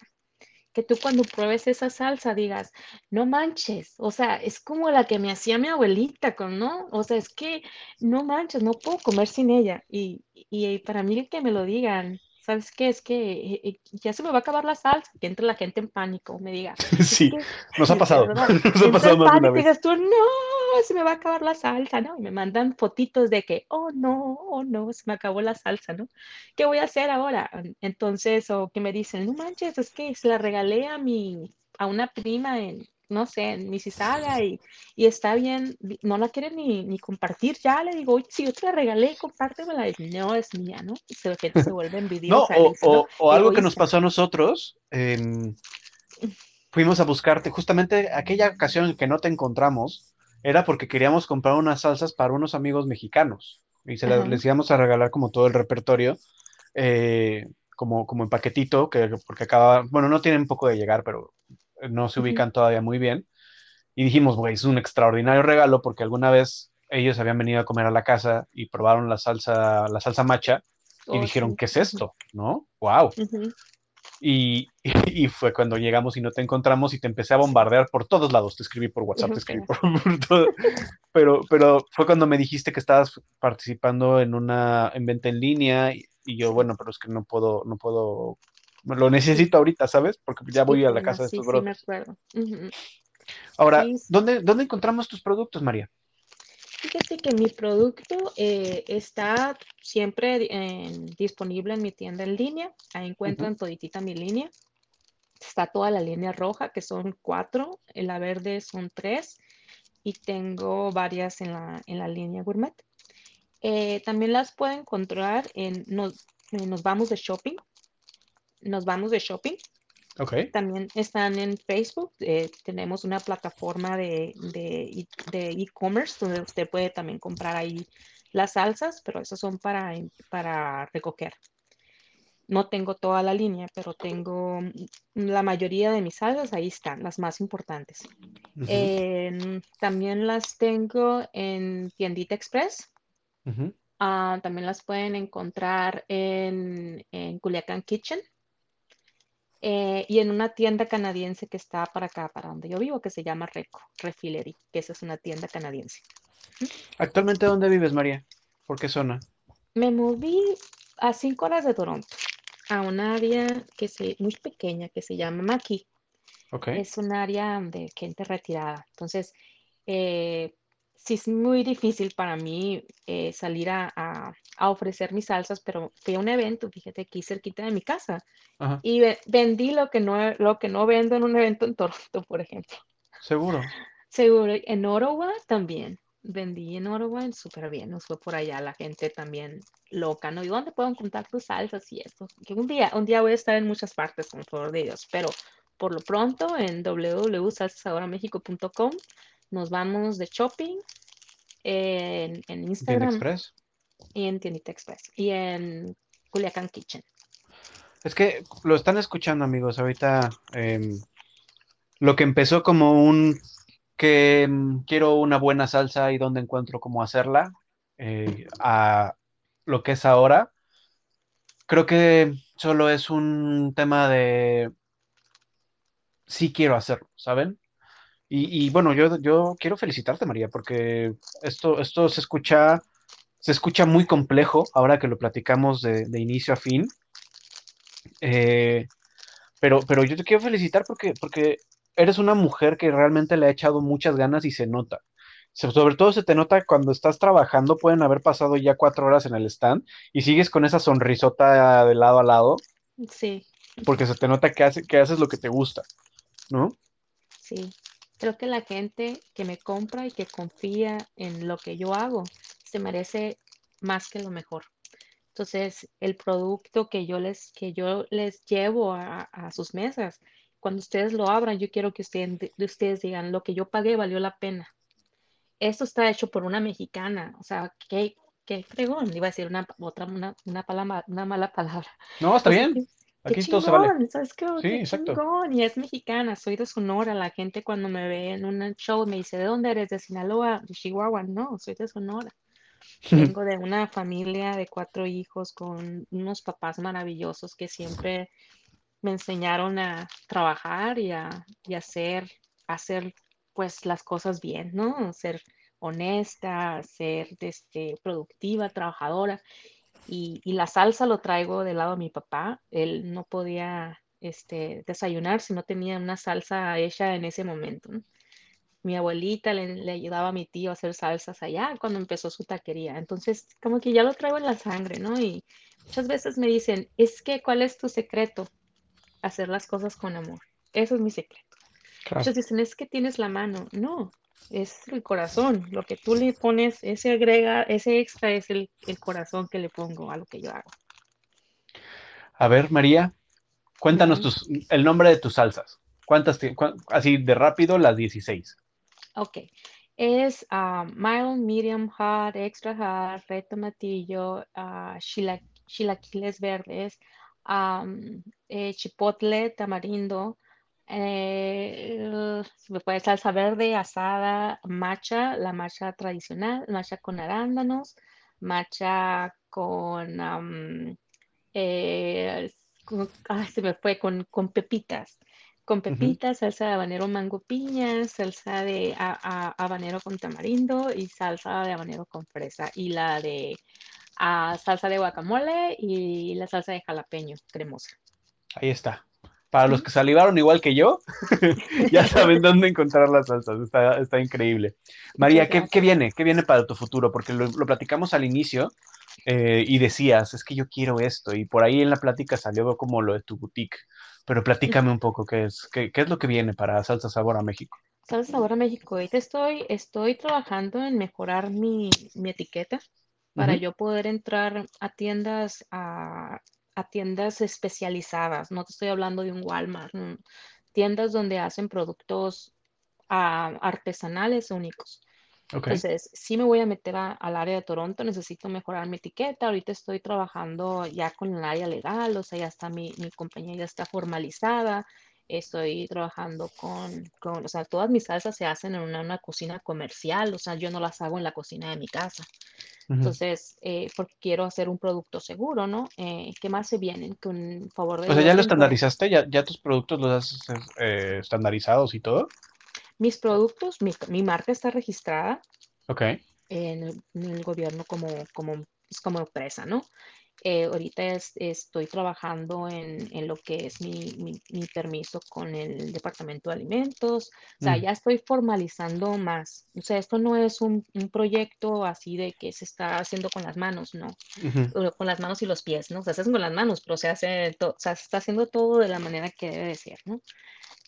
Que tú cuando pruebes esa salsa digas, no manches, o sea, es como la que me hacía mi abuelita, ¿no? O sea, es que no manches, no puedo comer sin ella. Y, y para mí que me lo digan, ¿sabes qué? Es que eh, eh, ya se me va a acabar la salsa, que entre la gente en pánico, me diga. Sí, nos ha pasado. Nos ha pasado más de una vez. digas tú, no, se me va a acabar la salsa, ¿no? Y me mandan fotitos de que, oh no, oh no, se me acabó la salsa, ¿no? ¿Qué voy a hacer ahora? Entonces, o que me dicen, no manches, es que se la regalé a mi, a una prima en, no sé, en Mississauga y, y está bien, no la quiere ni, ni, compartir, ya le digo, oye, si yo te la regalé, compártemela, y no, es mía, ¿no? Y se, se vuelve envidiosa. no, o, o, algo que nos pasó a nosotros, fuimos a buscarte, justamente aquella ocasión en que no te encontramos, era porque queríamos comprar unas salsas para unos amigos mexicanos y se les íbamos a regalar como todo el repertorio, eh, como, como en paquetito, que, porque acaba, bueno, no tienen poco de llegar, pero no se ubican todavía muy bien. Y dijimos, güey, es un extraordinario regalo porque alguna vez ellos habían venido a comer a la casa y probaron la salsa, la salsa macha y oh, dijeron, ¿qué es esto? ¿No? ¡Wow! Y, y, fue cuando llegamos y no te encontramos y te empecé a bombardear por todos lados. Te escribí por WhatsApp, te escribí por, todo. Pero, pero fue cuando me dijiste que estabas participando en una en venta en línea y, yo, bueno, pero es que no puedo, no puedo, lo necesito ahorita, ¿sabes? Porque ya voy a la casa de estos sí, me acuerdo. Ahora, ¿dónde, ¿dónde encontramos tus productos, María? Fíjate que mi producto eh, está siempre disponible en mi tienda en línea. Ahí encuentran toditita mi línea. Está toda la línea roja, que son cuatro. En la verde son tres. Y tengo varias en la, en la línea gourmet. Eh, también las pueden encontrar en nos, nos Vamos de Shopping. Nos Vamos de Shopping. Okay. También están en Facebook. Eh, tenemos una plataforma de e-commerce donde usted puede también comprar ahí las salsas, pero esas son para, para recoger. No tengo toda la línea, pero tengo la mayoría de mis salsas, ahí están, las más importantes. también las tengo en Tiendita Express. Ah, también las pueden encontrar en, en Culiacán Kitchen. Eh, y en una tienda canadiense que está para acá, para donde yo vivo, que se llama Reco, Refillery, que esa es una tienda canadiense. ¿Actualmente dónde vives, María? ¿Por qué zona? Me moví a cinco horas de Toronto, a un área que se, muy pequeña que se llama Maki. Okay. Es un área de gente retirada. Entonces, eh, sí es muy difícil para mí eh, salir a, ofrecer mis salsas, pero fui a un evento, fíjate, aquí cerquita de mi casa, y vendí lo que, no, lo que no vendo en un evento en Toronto, por ejemplo. Seguro. Seguro. En Ottawa también. Vendí en Ottawa súper bien. Nos fue por allá la gente también loca, ¿no? ¿Y dónde puedo encontrar tus salsas y esto? Que un día, un día voy a estar en muchas partes, con favor de Dios, pero por lo pronto en www.salsasadoramexico.com nos vamos de shopping en, en Instagram. Express. Y en Tiendita Express. Y en Culiacán Kitchen. Es que lo están escuchando, amigos. Ahorita em, lo que empezó como un que em, quiero una buena salsa y dónde encuentro cómo hacerla, eh, a lo que es ahora, creo que solo es un tema de sí quiero hacerlo, ¿saben? Y, bueno, yo, yo quiero felicitarte, María, porque esto, esto se escucha, se escucha muy complejo ahora que lo platicamos de, inicio a fin. Eh, pero, pero yo te quiero felicitar porque, porque eres una mujer que realmente le ha echado muchas ganas y se nota. Sobre todo se te nota cuando estás trabajando, pueden haber pasado ya cuatro horas en el stand y sigues con esa sonrisota de lado a lado. Sí. Porque se te nota que, hace, que haces lo que te gusta, ¿no? Sí. Creo que la gente que me compra y que confía en lo que yo hago se merece más que lo mejor. Entonces, el producto que yo les, que yo les llevo a, sus mesas, cuando ustedes lo abran, yo quiero que ustedes, ustedes digan, lo que yo pagué valió la pena. Esto está hecho por una mexicana, o sea, qué, qué fregón, iba a decir una, otra, una, una, palabra, una mala palabra. No, está bien. Aquí todo se vale. ¿sabes qué? Sí, exacto. Y es mexicana, soy de Sonora. La gente cuando me ve en un show me dice, ¿de dónde eres? ¿De Sinaloa? ¿De Chihuahua? No, soy de Sonora. Vengo de una familia de cuatro hijos con unos papás maravillosos que siempre me enseñaron a trabajar y a, y hacer, hacer pues las cosas bien, ¿no? Ser honesta, ser este, productiva, trabajadora. Y, la salsa lo traigo del lado de mi papá. Él no podía este, desayunar si no tenía una salsa hecha en ese momento. Mi abuelita le, ayudaba a mi tío a hacer salsas allá cuando empezó su taquería. Entonces, como que ya lo traigo en la sangre, ¿no? Y muchas veces me dicen, es que, ¿cuál es tu secreto? Hacer las cosas con amor. Eso es mi secreto. Muchos dicen, es que tienes la mano. No, es el corazón. Lo que tú le pones, ese agrega, ese extra es el, corazón que le pongo a lo que yo hago. A ver, María, cuéntanos el nombre de tus salsas. ¿Cuántas, así de rápido, las 16? Ok. Es uh, mild, medium, hot, extra hot, red tomatillo, uh, chilaquiles verdes, um, eh, chipotle, tamarindo, eh, puede salsa verde, asada, macha, la macha tradicional, macha con arándanos, macha con, eh, se me fue con, con pepitas. Con pepitas, salsa de habanero mango piña, salsa de habanero con tamarindo y salsa de habanero con fresa. Y la de salsa de guacamole y la salsa de jalapeño cremosa. Ahí está. Para los que salivaron igual que yo, ya saben dónde encontrar las salsas. Está, increíble. María, ¿qué, viene? ¿Qué viene para tu futuro? Porque lo, platicamos al inicio eh, y decías, es que yo quiero esto. Y por ahí en la plática salió como lo de tu boutique. Pero platícame un poco qué es, qué, es lo que viene para Salsa Sabor a México. Salsa Sabor a México. Ahorita estoy, estoy trabajando en mejorar mi, etiqueta para yo poder entrar a tiendas, a, a tiendas especializadas, no te estoy hablando de un Walmart, tiendas donde hacen productos ah, artesanales únicos. Entonces, sí me voy a meter al área de Toronto, necesito mejorar mi etiqueta, ahorita estoy trabajando ya con el área legal, o sea, ya está mi, mi compañía ya está formalizada, estoy trabajando con, con, o sea, todas mis salsas se hacen en una, una, cocina comercial, o sea, yo no las hago en la cocina de mi casa. Entonces, eh, porque quiero hacer un producto seguro, ¿no? Eh, ¿Qué más se vienen? Con favor de... O sea, ¿ya lo estandarizaste? ¿Ya, ya tus productos los has eh, estandarizados y todo? Mis productos, mi, mi marca está registrada. Ok. En el, en el gobierno como, como, pues, como empresa, ¿no? Eh, ahorita estoy trabajando en, en, lo que es mi, mi, permiso con el Departamento de Alimentos. O sea, mm. ya estoy formalizando más. O sea, esto no es un, un, proyecto así de que se está haciendo con las manos, ¿no? Con las manos y los pies, ¿no? O sea, se hace con las manos, pero se hace o sea, se está haciendo todo de la manera que debe de ser, ¿no?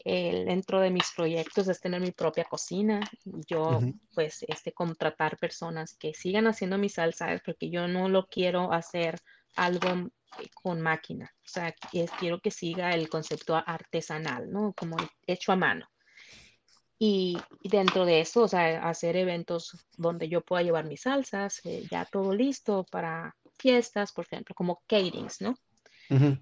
dentro de mis proyectos es tener mi propia cocina. Yo, pues, este, contratar personas que sigan haciendo mi salsa, porque yo no lo quiero hacer algo eh, con máquina. O sea, quiero que siga el concepto artesanal, ¿no? Como hecho a mano. Y, dentro de eso, o sea, hacer eventos donde yo pueda llevar mis salsas, eh, ya todo listo para fiestas, por ejemplo, como caterings, ¿no?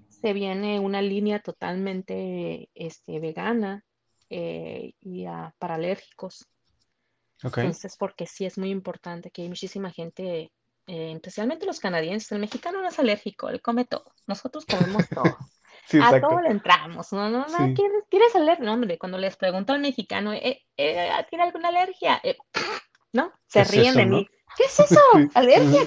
Se viene una línea totalmente este, vegana eh, y para alérgicos. Entonces, porque sí es muy importante que hay muchísima gente eh, especialmente los canadienses, el mexicano no es alérgico, él come todo, nosotros comemos todo. a todo le entramos, no, no, no, ¿quieres, ¿quieres alergia? No, hombre, cuando les pregunto al mexicano, ¿eh, eh, ¿tiene alguna alergia? ¿No? Se ríen de mí. ¿Qué es eso? ¿Alergia?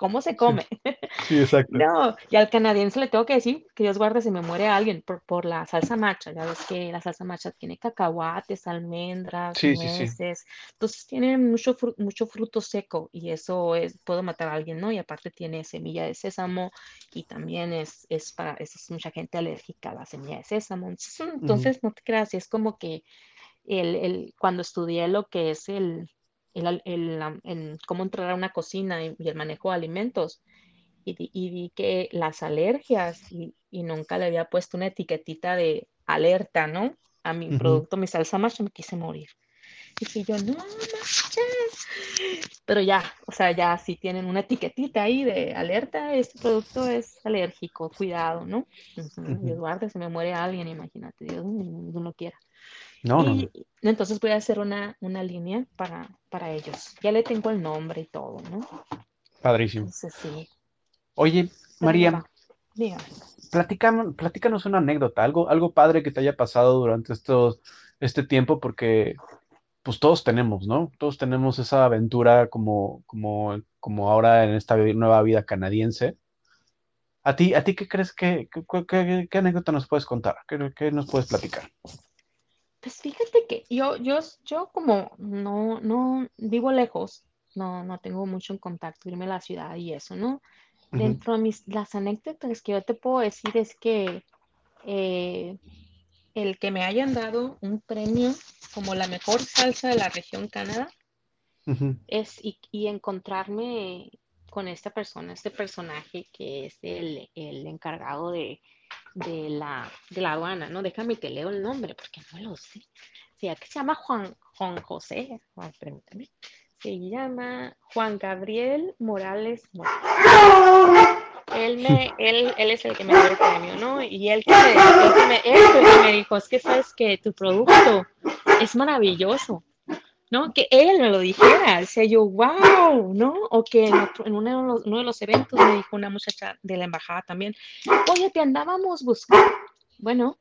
Cómo se come. Sí, exacto. No, y al canadiense le tengo que decir que Dios guarde si me muere alguien por, por la salsa macha. Ya ves que la salsa macha tiene cacahuates, almendras, sí, nueces. Entonces tiene mucho, mucho fruto seco y eso es, puedo matar a alguien, ¿no? Y aparte tiene semilla de sésamo y también es, es para, es, mucha gente alérgica a la semilla de sésamo. Entonces, no te creas, es como que el, el, cuando estudié lo que es el, el, el, cómo entrar a una cocina y, el manejo de alimentos. Y, y vi que las alergias, y, y, nunca le había puesto una etiquetita de alerta, ¿no? A mi producto, mi salsa macha, me quise morir. Y dije yo, no Pero ya, o sea, ya si tienen una etiquetita ahí de alerta, este producto es alérgico, cuidado, ¿no? Eduardo, se me muere alguien, imagínate, Dios, no quiera. No, no. Entonces voy a hacer una, una línea para, para ellos. Ya le tengo el nombre y todo, ¿no? Padrísimo. sí. Oye, María, platícanos, una anécdota, algo, algo padre que te haya pasado durante estos, este tiempo, porque pues todos tenemos, ¿no? Todos tenemos esa aventura como, como, como ahora en esta nueva vida canadiense. ¿A ti, a ti qué crees que, qué, anécdota nos puedes contar? ¿Qué, qué nos puedes platicar? Pues fíjate que yo, yo, yo como no, no vivo lejos, no, no tengo mucho en contacto, irme a la ciudad y eso, ¿no? Dentro de mis, las anécdotas que yo te puedo decir es que eh, el que me hayan dado un premio como la mejor salsa de la región Canadá es y, y, encontrarme con esta persona, este personaje que es el, el encargado de, de la, de la aduana, ¿no? Déjame que leo el nombre porque no lo sé. Sí, aquí se llama Juan, Juan José, permítame. Se llama Juan Gabriel Morales Él, me, él, él es el que me dio el premio, ¿no? Y él que me, él que me, él que me dijo, es que sabes que tu producto es maravilloso. ¿No? Que él me lo dijera, decía yo, wow, ¿no? O que en, uno, de los, eventos me dijo una muchacha de la embajada también, oye, te andábamos buscando. Bueno.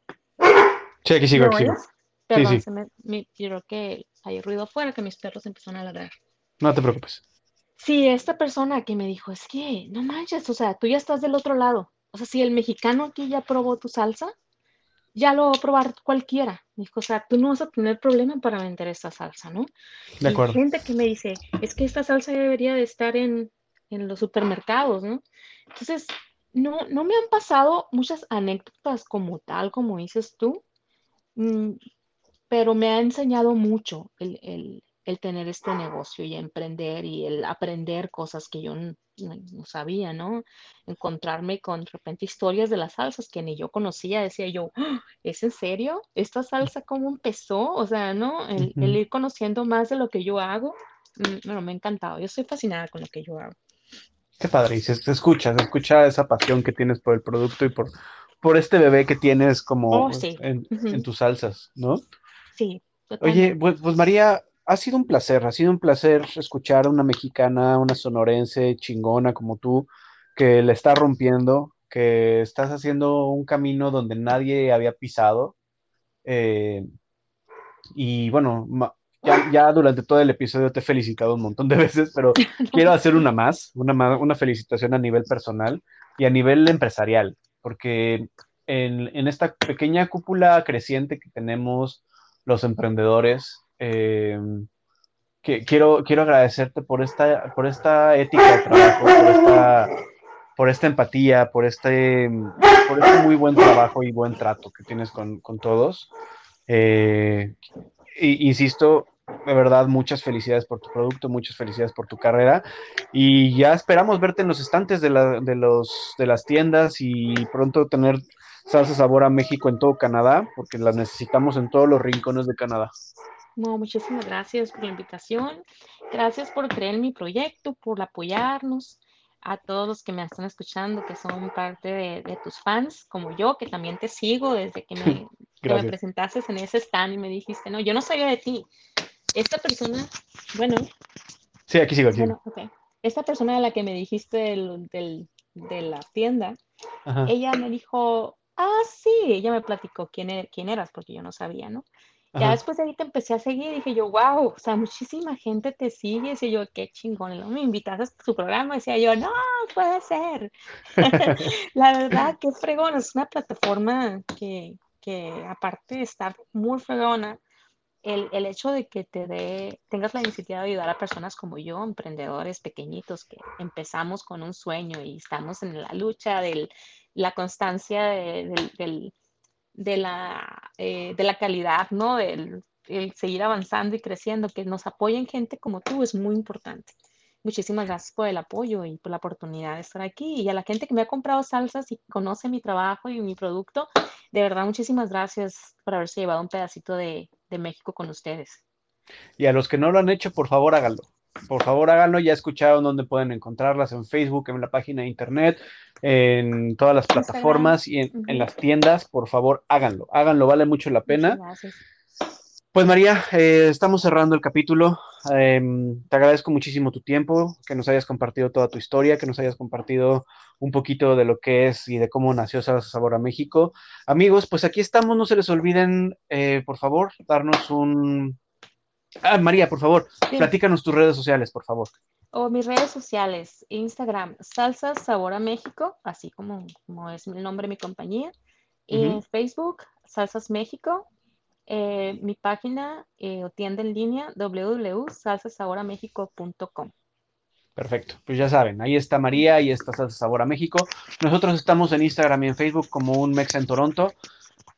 Sí, aquí sigo, aquí Perdón, Se me, creo que hay ruido afuera, que mis perros empezaron a ladrar. No te preocupes. Sí, esta persona que me dijo, es que no manches, o sea, tú ya estás del otro lado. O sea, si el mexicano aquí ya probó tu salsa, ya lo va a probar cualquiera. Dijo, o sea, tú no vas a tener problema para vender esta salsa, ¿no? De acuerdo. Hay gente que me dice, es que esta salsa debería de estar en, en los supermercados, ¿no? Entonces, no, no me han pasado muchas anécdotas como tal, como dices tú, mm, pero me ha enseñado mucho el, el, el tener este negocio y emprender y el aprender cosas que yo no, sabía, ¿no? Encontrarme con de repente historias de las salsas que ni yo conocía, decía yo, ¡Ah! ¿es en serio? ¿Esta salsa cómo empezó? O sea, ¿no? El, ir conociendo más de lo que yo hago, mm, bueno, me ha encantado, yo estoy fascinada con lo que yo hago. Qué padre, y se, escucha, se escucha esa pasión que tienes por el producto y por, por este bebé que tienes como oh, en, tus salsas, ¿no? Sí. Oye, pues, pues María, ha sido un placer, ha sido un placer escuchar a una mexicana, una sonorense chingona como tú, que le está rompiendo, que estás haciendo un camino donde nadie había pisado. Eh, y bueno, ya, durante todo el episodio te he felicitado un montón de veces, pero quiero hacer una más, una, una felicitación a nivel personal y a nivel empresarial, porque en, en esta pequeña cúpula creciente que tenemos los emprendedores, eh, que, quiero, quiero agradecerte por esta, por esta ética de trabajo, por esta, por esta empatía, por este, por este muy buen trabajo y buen trato que tienes con, todos. Eh, insisto, de verdad, muchas felicidades por tu producto, muchas felicidades por tu carrera. Y ya esperamos verte en los estantes de, de, los, de las tiendas y pronto tener salsa sabor a México en todo Canadá, porque las necesitamos en todos los rincones de Canadá. No, muchísimas gracias por la invitación. Gracias por creer en mi proyecto, por apoyarnos. A todos los que me están escuchando, que son parte de, tus fans, como yo, que también te sigo desde que me, me presentaste en ese stand y me dijiste, no, yo no sabía de ti. Esta persona, bueno. Sí, aquí sigo, aquí. Esta persona de la que me dijiste del, de la tienda, ella me dijo, ah, sí, ella me platicó quién, e, quién eras, porque yo no sabía, ¿no? Ya después de ahí te empecé a seguir y dije yo, wow, o sea, muchísima gente te sigue. Y yo, qué chingón, ¿no? Me invitas a tu programa. Decía yo, no, puede ser. la verdad, qué fregón. Es una plataforma que, que aparte de estar muy fregona, el, el, hecho de que te dé, tengas la iniciativa de ayudar a personas como yo, emprendedores pequeñitos, que empezamos con un sueño y estamos en la lucha de la constancia del de la, eh, de la calidad, ¿no? El, seguir avanzando y creciendo, que nos apoyen gente como tú es muy importante. Muchísimas gracias por el apoyo y por la oportunidad de estar aquí. Y a la gente que me ha comprado salsas y conoce mi trabajo y mi producto, de verdad, muchísimas gracias por haberse llevado un pedacito de, de México con ustedes. Y a los que no lo han hecho, por favor, háganlo por favor háganlo. Ya escucharon dónde pueden encontrarlas en Facebook, en la página de internet, en todas las plataformas y en, las tiendas. Por favor, háganlo. Háganlo, vale mucho la pena. Pues María, eh, estamos cerrando el capítulo. Em, te agradezco muchísimo tu tiempo, que nos hayas compartido toda tu historia, que nos hayas compartido un poquito de lo que es y de cómo nació Salsa Sabor a México. Amigos, pues aquí estamos, no se les olviden, eh, por favor, darnos un, Ah, María, por favor, platícanos tus redes sociales, por favor. O mis redes sociales, Instagram, Salsa Sabor a México, así como, como es el nombre de mi compañía. Y Facebook, Salsas México. Eh, mi página eh, o tienda en línea, www.salsasaboramexico.com. Perfecto, pues ya saben, ahí está María y está Salsa Sabor a México. Nosotros estamos en Instagram y en Facebook como un Mexa en Toronto.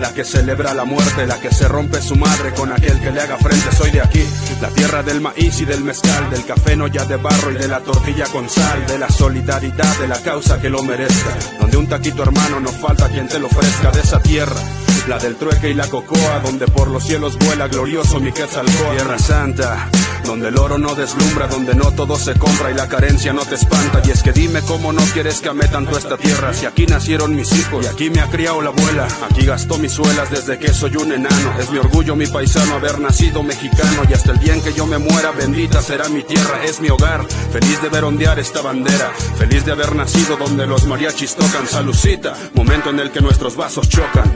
la que celebra la muerte, la que se rompe su madre con aquel que le haga frente. Soy de aquí, La tierra del maíz y del mezcal, del café no ya de barro y de la tortilla con sal, de la solidaridad, de la causa que lo merezca. Donde un taquito hermano no falta quien te lo ofrezca de esa tierra. La del trueque y la cocoa, donde por los cielos vuela glorioso mi Quetzalcóatl. Tierra Santa, donde el oro no deslumbra, donde no todo se compra y la carencia no te espanta. Y es que dime cómo no quieres que ame tanto esta tierra, si aquí nacieron mis hijos y aquí me ha criado la abuela. Aquí gastó mis desde que soy un enano. Es mi orgullo, mi paisano, haber nacido mexicano. Y hasta el día en que yo me muera, bendita será mi tierra, es mi hogar. Feliz de ver ondear esta bandera, feliz de haber nacido donde los mariachis tocan. Salucita, momento en el que nuestros vasos chocan.